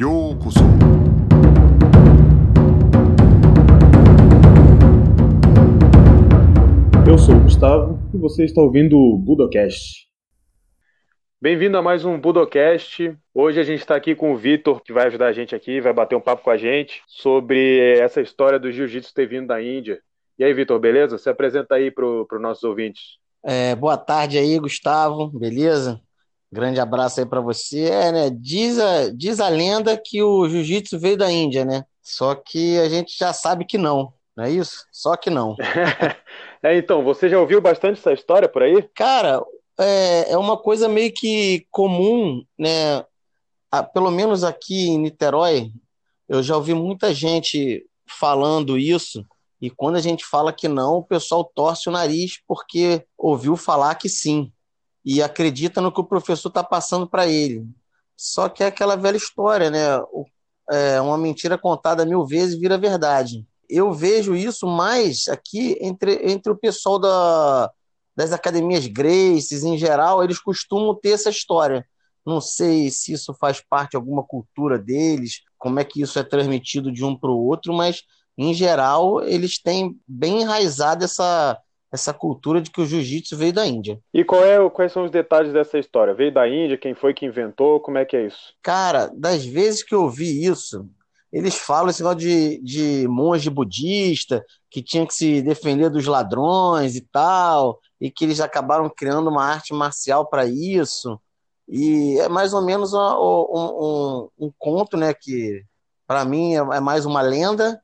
Yokuso. Eu sou o Gustavo e você está ouvindo o Budocast. Bem-vindo a mais um Budocast. Hoje a gente está aqui com o Vitor, que vai ajudar a gente aqui, vai bater um papo com a gente sobre essa história do jiu-jitsu ter vindo da Índia. E aí, Vitor, beleza? Se apresenta aí para os nossos ouvintes. É, boa tarde aí, Gustavo, beleza? Grande abraço aí para você. É, né? Diz a, diz a lenda que o jiu-jitsu veio da Índia, né? Só que a gente já sabe que não, não é isso? Só que não. é, então, você já ouviu bastante essa história por aí? Cara, é, é uma coisa meio que comum, né? Ah, pelo menos aqui em Niterói, eu já ouvi muita gente falando isso. E quando a gente fala que não, o pessoal torce o nariz porque ouviu falar que sim e acredita no que o professor está passando para ele. Só que é aquela velha história, né? É, uma mentira contada mil vezes vira verdade. Eu vejo isso mais aqui entre, entre o pessoal da, das academias Graces, em geral, eles costumam ter essa história. Não sei se isso faz parte de alguma cultura deles, como é que isso é transmitido de um para o outro, mas, em geral, eles têm bem enraizado essa, essa cultura de que o jiu-jitsu veio da Índia. E qual é, quais são os detalhes dessa história? Veio da Índia? Quem foi que inventou? Como é que é isso? Cara, das vezes que eu vi isso, eles falam esse negócio de, de monge budista que tinha que se defender dos ladrões e tal, e que eles acabaram criando uma arte marcial para isso. E é mais ou menos um, um, um, um conto, né? Que para mim é, é mais uma lenda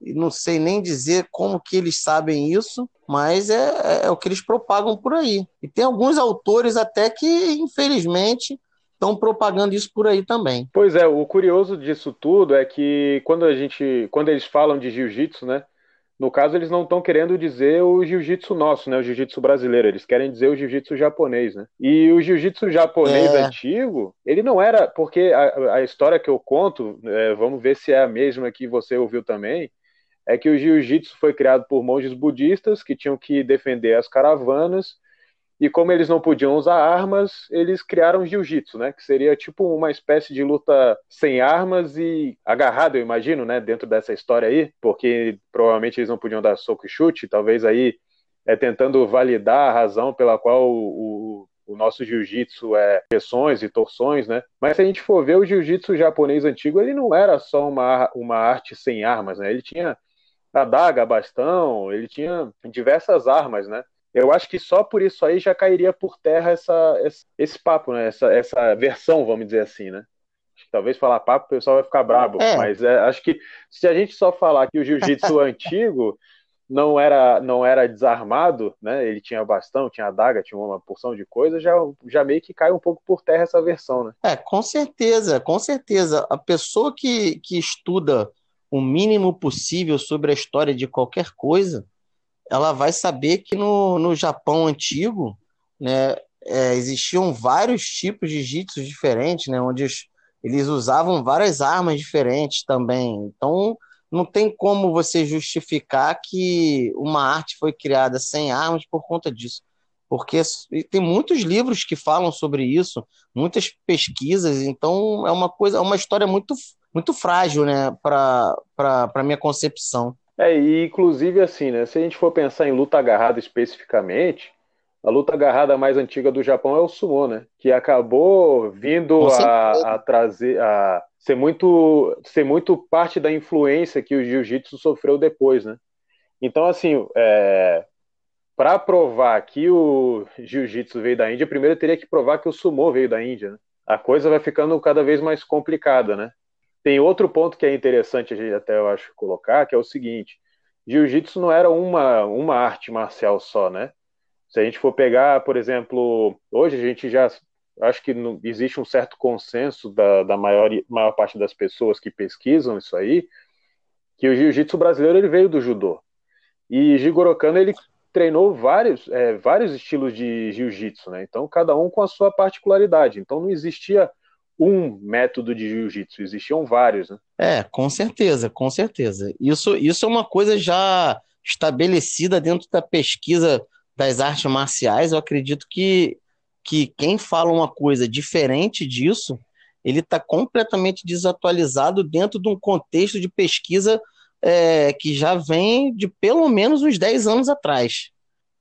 não sei nem dizer como que eles sabem isso, mas é, é, é o que eles propagam por aí. E tem alguns autores até que, infelizmente, estão propagando isso por aí também. Pois é, o curioso disso tudo é que quando a gente, quando eles falam de jiu-jitsu, né? No caso, eles não estão querendo dizer o jiu-jitsu nosso, né? O jiu-jitsu brasileiro. Eles querem dizer o jiu-jitsu japonês, né? E o jiu-jitsu japonês é. antigo, ele não era. Porque a, a história que eu conto, é, vamos ver se é a mesma que você ouviu também é que o jiu-jitsu foi criado por monges budistas que tinham que defender as caravanas e como eles não podiam usar armas, eles criaram jiu-jitsu, né? Que seria tipo uma espécie de luta sem armas e agarrado, eu imagino, né? Dentro dessa história aí, porque provavelmente eles não podiam dar soco e chute, talvez aí é tentando validar a razão pela qual o, o, o nosso jiu-jitsu é pressões e torções, né? Mas se a gente for ver o jiu-jitsu japonês antigo, ele não era só uma, uma arte sem armas, né? Ele tinha adaga, bastão, ele tinha diversas armas, né? Eu acho que só por isso aí já cairia por terra essa, esse, esse papo, né? Essa, essa versão, vamos dizer assim, né? talvez falar papo o pessoal vai ficar brabo, é. mas é, acho que se a gente só falar que o jiu-jitsu antigo não era não era desarmado, né? Ele tinha bastão, tinha adaga, tinha uma porção de coisa, já, já meio que cai um pouco por terra essa versão, né? É, com certeza, com certeza. A pessoa que, que estuda o mínimo possível sobre a história de qualquer coisa, ela vai saber que no, no Japão antigo, né, é, existiam vários tipos de jiu-jitsu diferentes, né, onde os, eles usavam várias armas diferentes também. Então, não tem como você justificar que uma arte foi criada sem armas por conta disso. Porque tem muitos livros que falam sobre isso, muitas pesquisas, então é uma coisa, é uma história muito muito frágil, né, para a minha concepção. É, e inclusive assim, né, se a gente for pensar em luta agarrada especificamente, a luta agarrada mais antiga do Japão é o sumo, né, que acabou vindo a, a, trazer, a ser muito, ser muito parte da influência que o jiu-jitsu sofreu depois, né. Então, assim, é, para provar que o jiu-jitsu veio da Índia, primeiro teria que provar que o sumo veio da Índia. Né? A coisa vai ficando cada vez mais complicada, né? Tem outro ponto que é interessante a gente até eu acho colocar, que é o seguinte: jiu-jitsu não era uma, uma arte marcial só, né? Se a gente for pegar, por exemplo, hoje a gente já acho que existe um certo consenso da, da maior, maior parte das pessoas que pesquisam isso aí, que o jiu-jitsu brasileiro ele veio do judô. E Jigoro Kano ele treinou vários, é, vários estilos de jiu-jitsu, né? Então cada um com a sua particularidade. Então não existia um método de jiu-jitsu, existiam vários, né? É, com certeza, com certeza. Isso, isso é uma coisa já estabelecida dentro da pesquisa das artes marciais. Eu acredito que, que quem fala uma coisa diferente disso, ele está completamente desatualizado dentro de um contexto de pesquisa é, que já vem de pelo menos uns 10 anos atrás.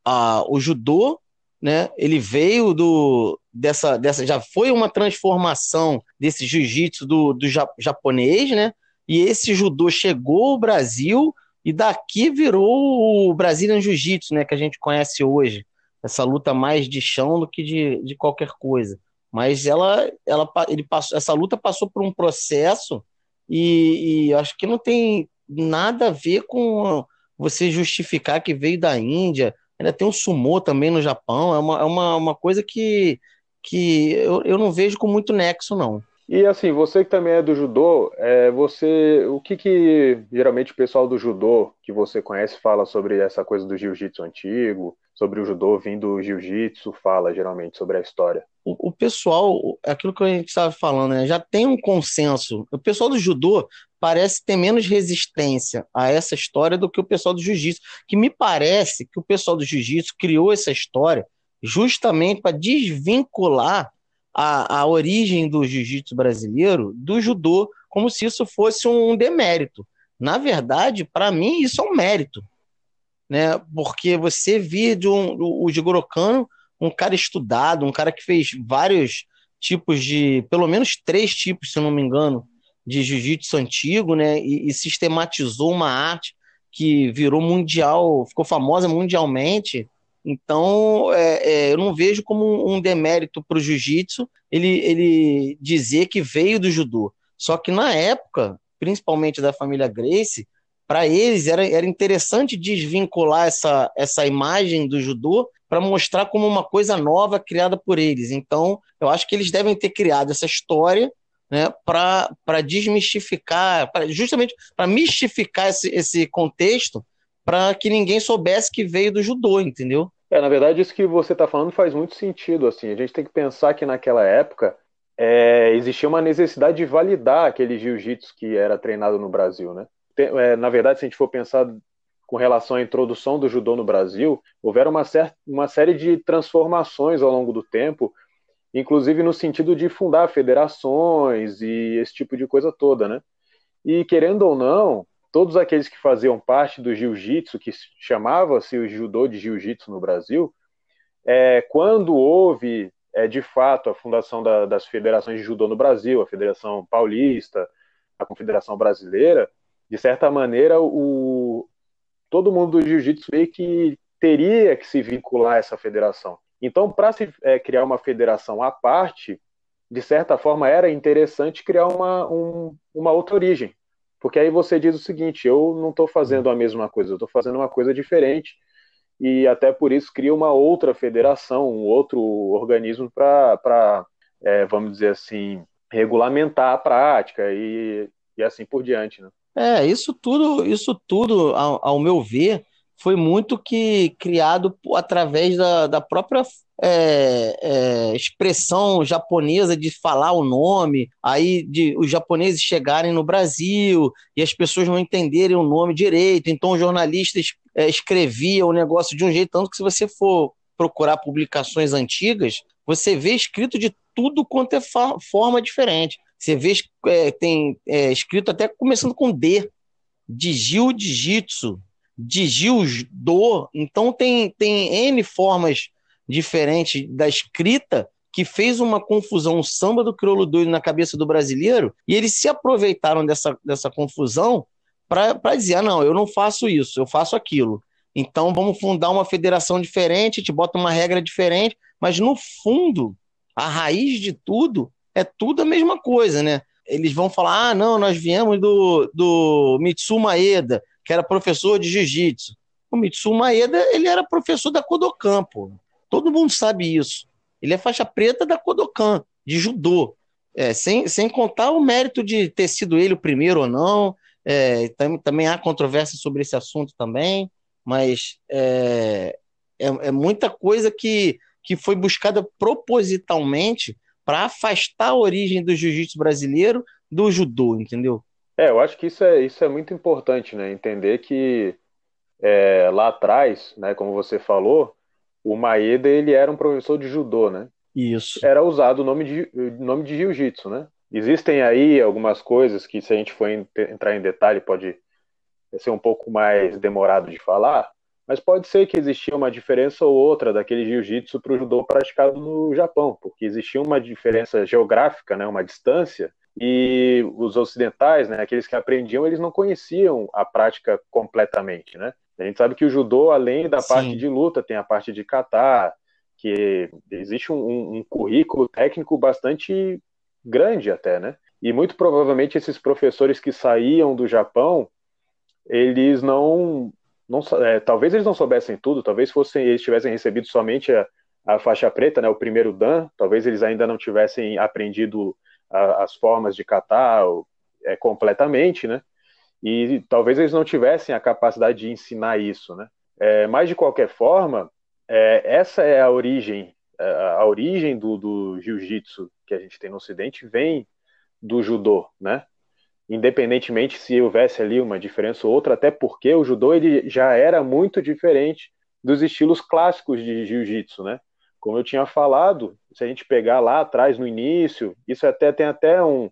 Ah, o judô, né, ele veio do dessa, dessa já foi uma transformação desse jiu-jitsu do, do japonês, né? E esse judô chegou ao Brasil e daqui virou o Brazilian Jiu-Jitsu, né, que a gente conhece hoje. Essa luta mais de chão do que de, de qualquer coisa. Mas ela, ela, ele passou, essa luta passou por um processo e, e acho que não tem nada a ver com você justificar que veio da Índia. Ainda tem um sumô também no Japão. É uma, é uma, uma coisa que, que eu, eu não vejo com muito nexo, não. E assim, você que também é do judô, é, você, o que que geralmente o pessoal do judô que você conhece fala sobre essa coisa do jiu-jitsu antigo, sobre o judô vindo do jiu-jitsu, fala geralmente sobre a história? O, pessoal, aquilo que a gente estava falando, né, já tem um consenso. O pessoal do judô parece ter menos resistência a essa história do que o pessoal do jiu-jitsu, que me parece que o pessoal do jiu-jitsu criou essa história justamente para desvincular a, a origem do jiu-jitsu brasileiro do judô, como se isso fosse um demérito. Na verdade, para mim, isso é um mérito. Né? Porque você vê de um, o Jigoro Kano, um cara estudado, um cara que fez vários tipos de, pelo menos três tipos, se não me engano, de jiu-jitsu antigo, né? E, e, sistematizou uma arte que virou mundial, ficou famosa mundialmente, então, é, é, eu não vejo como um demérito para o jiu-jitsu ele, ele dizer que veio do judô. Só que na época, principalmente da família Grace, para eles era, era interessante desvincular essa, essa imagem do judô para mostrar como uma coisa nova criada por eles. Então, eu acho que eles devem ter criado essa história né, para desmistificar, pra, justamente para mistificar esse, esse contexto, para que ninguém soubesse que veio do judô, entendeu? É, na verdade, isso que você está falando faz muito sentido. Assim, a gente tem que pensar que naquela época é, existia uma necessidade de validar aquele jiu-jitsu que era treinado no Brasil, né? Tem, é, na verdade, se a gente for pensar com relação à introdução do judô no Brasil, houveram uma, uma série de transformações ao longo do tempo, inclusive no sentido de fundar federações e esse tipo de coisa toda, né? E querendo ou não, todos aqueles que faziam parte do jiu-jitsu, que chamava-se o judô de jiu-jitsu no Brasil, é, quando houve, é, de fato, a fundação da, das federações de judô no Brasil, a Federação Paulista, a Confederação Brasileira, de certa maneira, o, todo mundo do jiu-jitsu meio que teria que se vincular a essa federação. Então, para se é, criar uma federação à parte, de certa forma, era interessante criar uma, um, uma outra origem, porque aí você diz o seguinte: eu não estou fazendo a mesma coisa, eu estou fazendo uma coisa diferente, e até por isso cria uma outra federação, um outro organismo para, é, vamos dizer assim, regulamentar a prática e, e assim por diante. Né? É, isso tudo, isso tudo, ao, ao meu ver, foi muito que criado através da, da própria é, é, expressão japonesa de falar o nome, aí de os japoneses chegarem no Brasil e as pessoas não entenderem o nome direito, então os jornalistas é, escreviam o negócio de um jeito, tanto que se você for procurar publicações antigas, você vê escrito de tudo quanto é forma diferente. Você vê, é, tem é, escrito até começando com D, de Jiu-Jitsu, de Jiu-Do, então tem, tem N formas diferente da escrita que fez uma confusão, um samba do crioulo doido na cabeça do brasileiro, e eles se aproveitaram dessa, dessa confusão para dizer: ah, não, eu não faço isso, eu faço aquilo. Então vamos fundar uma federação diferente, te bota uma regra diferente, mas no fundo, a raiz de tudo é tudo a mesma coisa, né? Eles vão falar: ah, não, nós viemos do, do Mitsu Maeda, que era professor de jiu-jitsu. O Mitsu Maeda, ele era professor da Kodokan, pô. Todo mundo sabe isso. Ele é faixa preta da Kodokan, de judô. É, sem, sem contar o mérito de ter sido ele o primeiro ou não. É, tam, também há controvérsia sobre esse assunto também, mas é, é, é muita coisa que, que foi buscada propositalmente para afastar a origem do jiu-jitsu brasileiro do judô, entendeu? É, eu acho que isso é, isso é muito importante, né? Entender que é, lá atrás, né, como você falou, o Maeda ele era um professor de judô, né? Isso. Era usado o nome de, nome de jiu-jitsu, né? Existem aí algumas coisas que, se a gente for entrar em detalhe, pode ser um pouco mais demorado de falar, mas pode ser que existia uma diferença ou outra daquele jiu-jitsu para o judô praticado no Japão, porque existia uma diferença geográfica, né, uma distância, e os ocidentais, né, aqueles que aprendiam, eles não conheciam a prática completamente, né? A gente sabe que o judô, além da Sim. parte de luta, tem a parte de kata, que existe um, um, currículo técnico bastante grande até, né? E muito provavelmente esses professores que saíam do Japão, eles não não, é, talvez eles não soubessem tudo, talvez fossem, eles tivessem recebido somente a, a faixa preta, né, o primeiro dan, talvez eles ainda não tivessem aprendido a, as formas de catar é, completamente, né, e talvez eles não tivessem a capacidade de ensinar isso, né. É, mas de qualquer forma, é, essa é a origem, é, a origem do, do jiu-jitsu que a gente tem no Ocidente vem do judô, né? Independentemente se houvesse ali uma diferença ou outra, até porque o judô ele já era muito diferente dos estilos clássicos de jiu-jitsu, né? Como eu tinha falado, se a gente pegar lá atrás no início, isso até tem até um,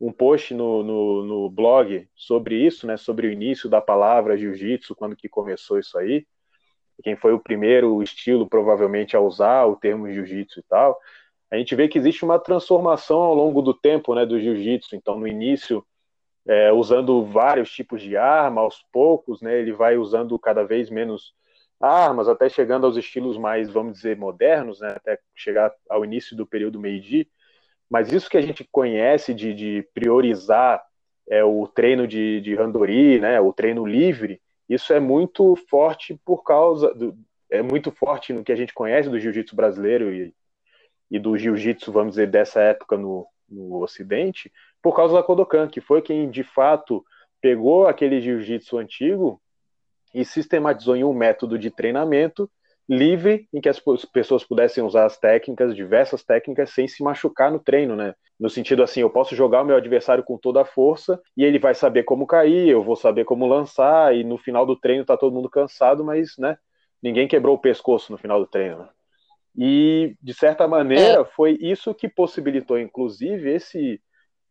um post no, no, no blog sobre isso, né? Sobre o início da palavra jiu-jitsu, quando que começou isso aí, quem foi o primeiro estilo provavelmente a usar o termo jiu-jitsu e tal. A gente vê que existe uma transformação ao longo do tempo, né, do jiu-jitsu. Então, no início é, usando vários tipos de arma, aos poucos, né, ele vai usando cada vez menos armas, até chegando aos estilos mais, vamos dizer, modernos, né, até chegar ao início do período Meiji. Mas isso que a gente conhece de, de priorizar é, o treino de, de Randori, né, o treino livre, isso é muito forte por causa do, é muito forte no que a gente conhece do jiu-jitsu brasileiro e, e do jiu-jitsu, vamos dizer, dessa época no, no Ocidente, por causa da Kodokan, que foi quem de fato pegou aquele jiu-jitsu antigo e sistematizou em um método de treinamento livre em que as pessoas pudessem usar as técnicas, diversas técnicas, sem se machucar no treino, né? No sentido assim, eu posso jogar o meu adversário com toda a força e ele vai saber como cair, eu vou saber como lançar e no final do treino tá todo mundo cansado, mas, né? Ninguém quebrou o pescoço no final do treino. Né? E de certa maneira é. foi isso que possibilitou, inclusive, esse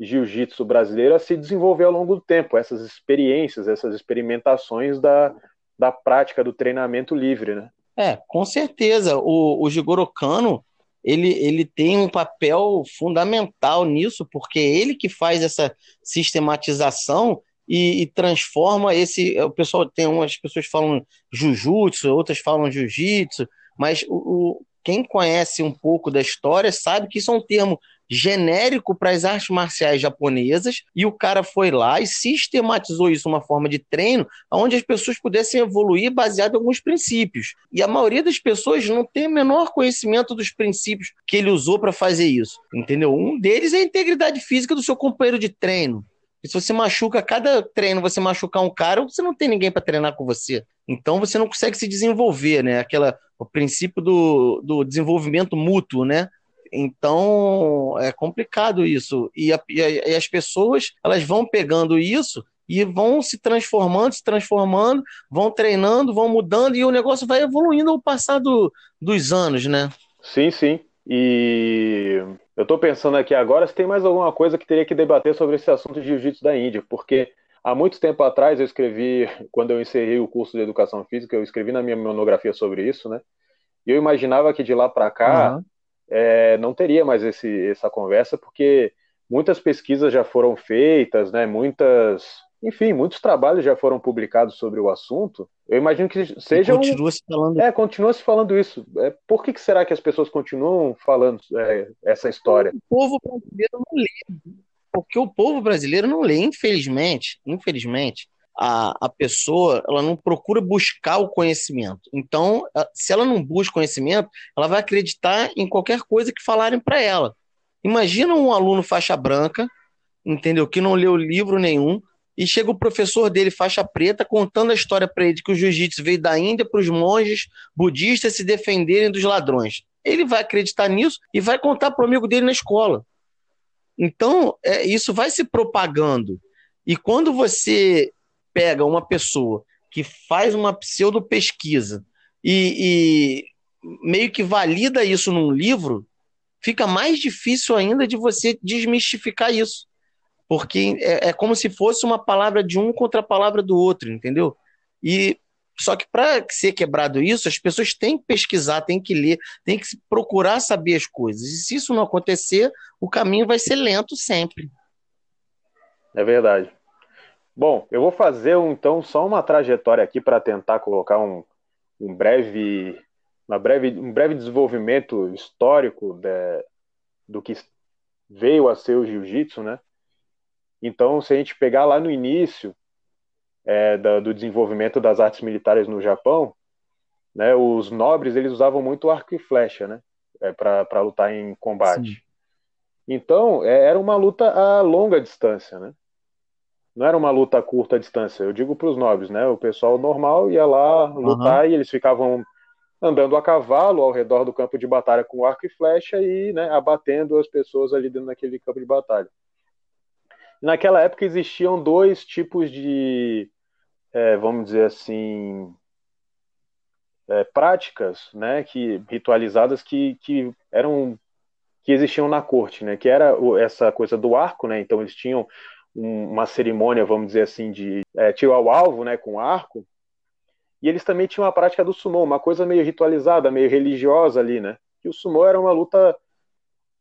jiu-jitsu brasileiro a se desenvolver ao longo do tempo, essas experiências, essas experimentações da, da prática do treinamento livre, né? É, com certeza. O, o Jigoro Kano, ele, ele tem um papel fundamental nisso, porque é ele que faz essa sistematização e, e, transforma esse. O pessoal tem umas pessoas falam jujutsu, outras falam jiu-jitsu, mas o, o, quem conhece um pouco da história sabe que isso é um termo genérico para as artes marciais japonesas e o cara foi lá e sistematizou isso uma forma de treino onde as pessoas pudessem evoluir baseado em alguns princípios. E a maioria das pessoas não tem o menor conhecimento dos princípios que ele usou para fazer isso, entendeu? Um deles é a integridade física do seu companheiro de treino. E se você machuca, cada treino você machucar um cara, você não tem ninguém para treinar com você. Então você não consegue se desenvolver, né? Aquela, o princípio do, do desenvolvimento mútuo, né? Então é complicado isso. E, a, e, as pessoas elas vão pegando isso e vão se transformando, se transformando, vão treinando, vão mudando e o negócio vai evoluindo ao passar do, dos anos, né? Sim, sim. E eu estou pensando aqui agora se tem mais alguma coisa que teria que debater sobre esse assunto de jiu-jitsu da Índia, porque há muito tempo atrás eu escrevi, quando eu encerrei o curso de educação física, eu escrevi na minha monografia sobre isso, né? E eu imaginava que de lá para cá uhum é, não teria mais esse, essa conversa, porque muitas pesquisas já foram feitas, né, muitas, enfim, muitos trabalhos já foram publicados sobre o assunto. Eu imagino que seja. continua um... se falando. É, continua se falando isso. É, por que, que será que as pessoas continuam falando é, essa história? O povo brasileiro não lê. Porque o povo brasileiro não lê, infelizmente, infelizmente, a, a pessoa ela não procura buscar o conhecimento. Então, se ela não busca conhecimento, ela vai acreditar em qualquer coisa que falarem para ela. Imagina um aluno faixa branca, entendeu? Que não leu livro nenhum, e chega o professor dele, faixa preta, contando a história para ele que o jiu-jitsu veio da Índia para os monges budistas se defenderem dos ladrões. Ele vai acreditar nisso e vai contar para o amigo dele na escola. Então, é, isso vai se propagando. E quando você pega uma pessoa que faz uma pseudo-pesquisa e, e meio que valida isso num livro, fica mais difícil ainda de você desmistificar isso. Porque é, é como se fosse uma palavra de um contra a palavra do outro, entendeu? E só que para ser quebrado isso, as pessoas têm que pesquisar, têm que ler, têm que procurar saber as coisas. E se isso não acontecer, o caminho vai ser lento sempre. É verdade. Bom, eu vou fazer então só uma trajetória aqui para tentar colocar um, um breve, uma breve, um breve desenvolvimento histórico de, do que veio a ser o jiu-jitsu, né? Então, se a gente pegar lá no início é, do, do desenvolvimento das artes militares no Japão, né, os nobres eles usavam muito arco e flecha, né, é, para lutar em combate. Sim. Então, é, era uma luta a longa distância, né? Não era uma luta a curta distância. Eu digo para os nobres, né? O pessoal normal ia lá lutar uhum. e eles ficavam andando a cavalo ao redor do campo de batalha com arco e flecha e né, abatendo as pessoas ali dentro daquele campo de batalha. Naquela época existiam dois tipos de, é, vamos dizer assim, é, práticas, né, que ritualizadas que, que eram que existiam na corte, né, que era essa coisa do arco, né, então eles tinham um, uma cerimônia, vamos dizer assim, de é, tiro ao alvo, né, com arco, e eles também tinham a prática do sumo, uma coisa meio ritualizada, meio religiosa ali, né, que o sumo era uma luta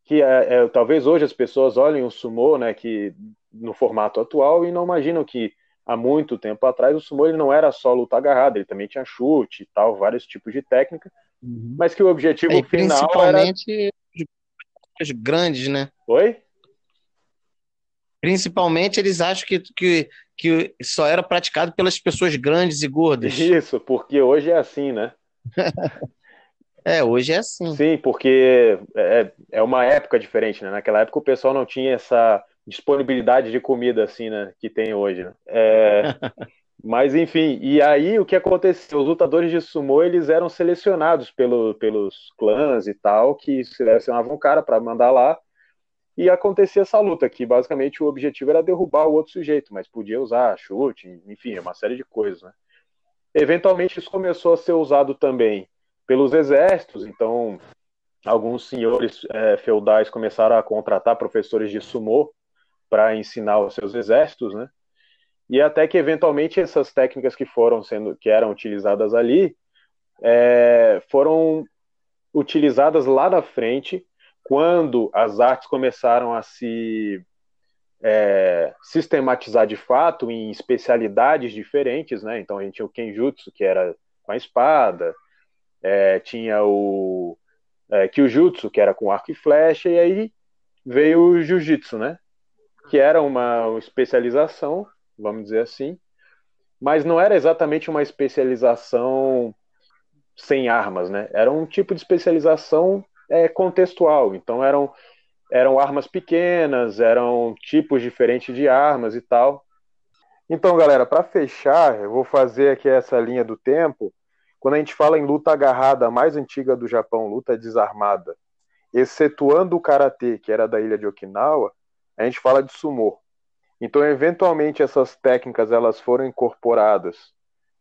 que é, é, talvez hoje as pessoas olhem o sumo, né, que no formato atual e não imaginam que há muito tempo atrás o sumo ele não era só luta agarrada, ele também tinha chute e tal, vários tipos de técnica, uhum. mas que o objetivo é, final principalmente era grandes, né? Oi? Principalmente eles acham que, que, que só era praticado pelas pessoas grandes e gordas. Isso, porque hoje é assim, né? é, hoje é assim. Sim, porque é, é uma época diferente, né? Naquela época o pessoal não tinha essa disponibilidade de comida assim, né, que tem hoje. Né? É, mas enfim, e aí o que aconteceu? Os lutadores de sumo eles eram selecionados pelo, pelos clãs e tal, que selecionavam o cara para mandar lá e acontecia essa luta, que basicamente o objetivo era derrubar o outro sujeito, mas podia usar chute, enfim, uma série de coisas. Né? Eventualmente isso começou a ser usado também pelos exércitos, então alguns senhores é, feudais começaram a contratar professores de sumô para ensinar os seus exércitos, né? E até que eventualmente essas técnicas que foram sendo, que eram utilizadas ali, é, foram utilizadas lá na frente, quando as artes começaram a se é, sistematizar de fato em especialidades diferentes, né? Então a gente tinha o Kenjutsu, que era com a espada, é, tinha o é, Kyujutsu, que era com arco e flecha, e aí veio o Jiu-Jitsu, né? que era uma especialização, vamos dizer assim, mas não era exatamente uma especialização sem armas, né? Era um tipo de especialização é, contextual. Então eram eram armas pequenas, eram tipos diferentes de armas e tal. Então, galera, para fechar, eu vou fazer aqui essa linha do tempo. Quando a gente fala em luta agarrada, a mais antiga do Japão, luta desarmada, excetuando o karatê, que era da ilha de Okinawa, a gente fala de sumô. Então, eventualmente, essas técnicas elas foram incorporadas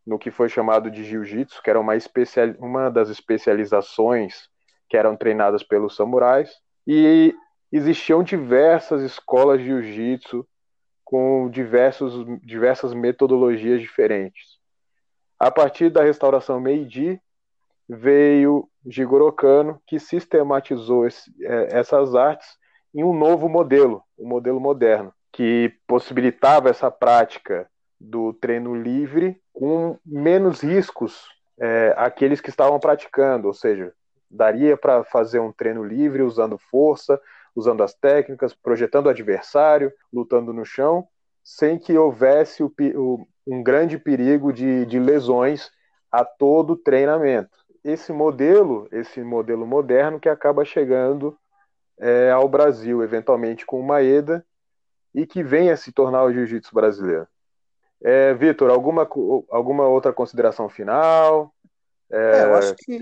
no que foi chamado de jiu-jitsu, que era uma, especial, uma das especializações que eram treinadas pelos samurais, e existiam diversas escolas de jiu-jitsu com diversos, diversas metodologias diferentes. A partir da restauração Meiji, veio Jigoro Kano, que sistematizou esse, é, essas artes em um novo modelo, um modelo moderno, que possibilitava essa prática do treino livre com menos riscos é, àqueles que estavam praticando, ou seja, daria para fazer um treino livre usando força, usando as técnicas, projetando o adversário, lutando no chão, sem que houvesse o, o, um grande perigo de, de lesões a todo treinamento. Esse modelo, esse modelo moderno que acaba chegando é, ao Brasil, eventualmente com uma EDA, e que venha se tornar o jiu-jitsu brasileiro. É, Vitor, alguma, alguma outra consideração final? É, eu acho que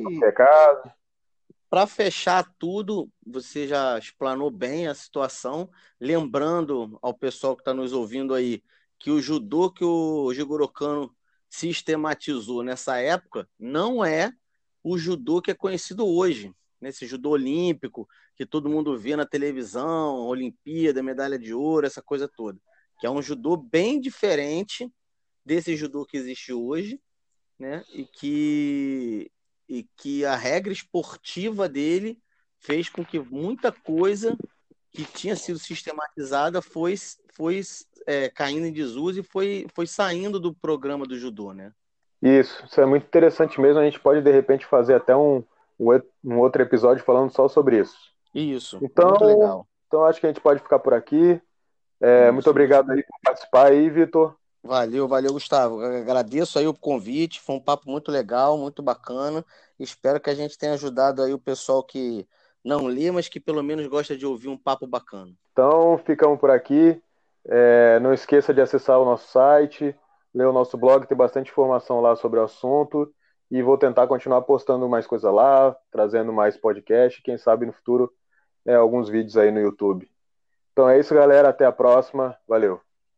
para fechar tudo, você já explanou bem a situação, lembrando ao pessoal que está nos ouvindo aí que o judô que o Jigoro Kano sistematizou nessa época não é o judô que é conhecido hoje. nesse judô olímpico que todo mundo vê na televisão, Olimpíada, medalha de ouro, essa coisa toda. Que é um judô bem diferente desse judô que existe hoje, né? E que e que a regra esportiva dele fez com que muita coisa que tinha sido sistematizada foi, foi é, caindo em desuso e foi, foi saindo do programa do judô, né? Isso, isso é muito interessante mesmo. A gente pode, de repente, fazer até um, um outro episódio falando só sobre isso. Isso, então, muito legal. Então, acho que a gente pode ficar por aqui. É, muito obrigado aí por participar aí, Vitor. Valeu, valeu, Gustavo. Agradeço aí o convite, foi um papo muito legal, muito bacana. Espero que a gente tenha ajudado aí o pessoal que não lê, mas que pelo menos gosta de ouvir um papo bacana. Então, ficamos por aqui. É, não esqueça de acessar o nosso site, ler o nosso blog, tem bastante informação lá sobre o assunto. E vou tentar continuar postando mais coisa lá, trazendo mais podcast, quem sabe no futuro é, alguns vídeos aí no YouTube. Então é isso, galera. Até a próxima. Valeu.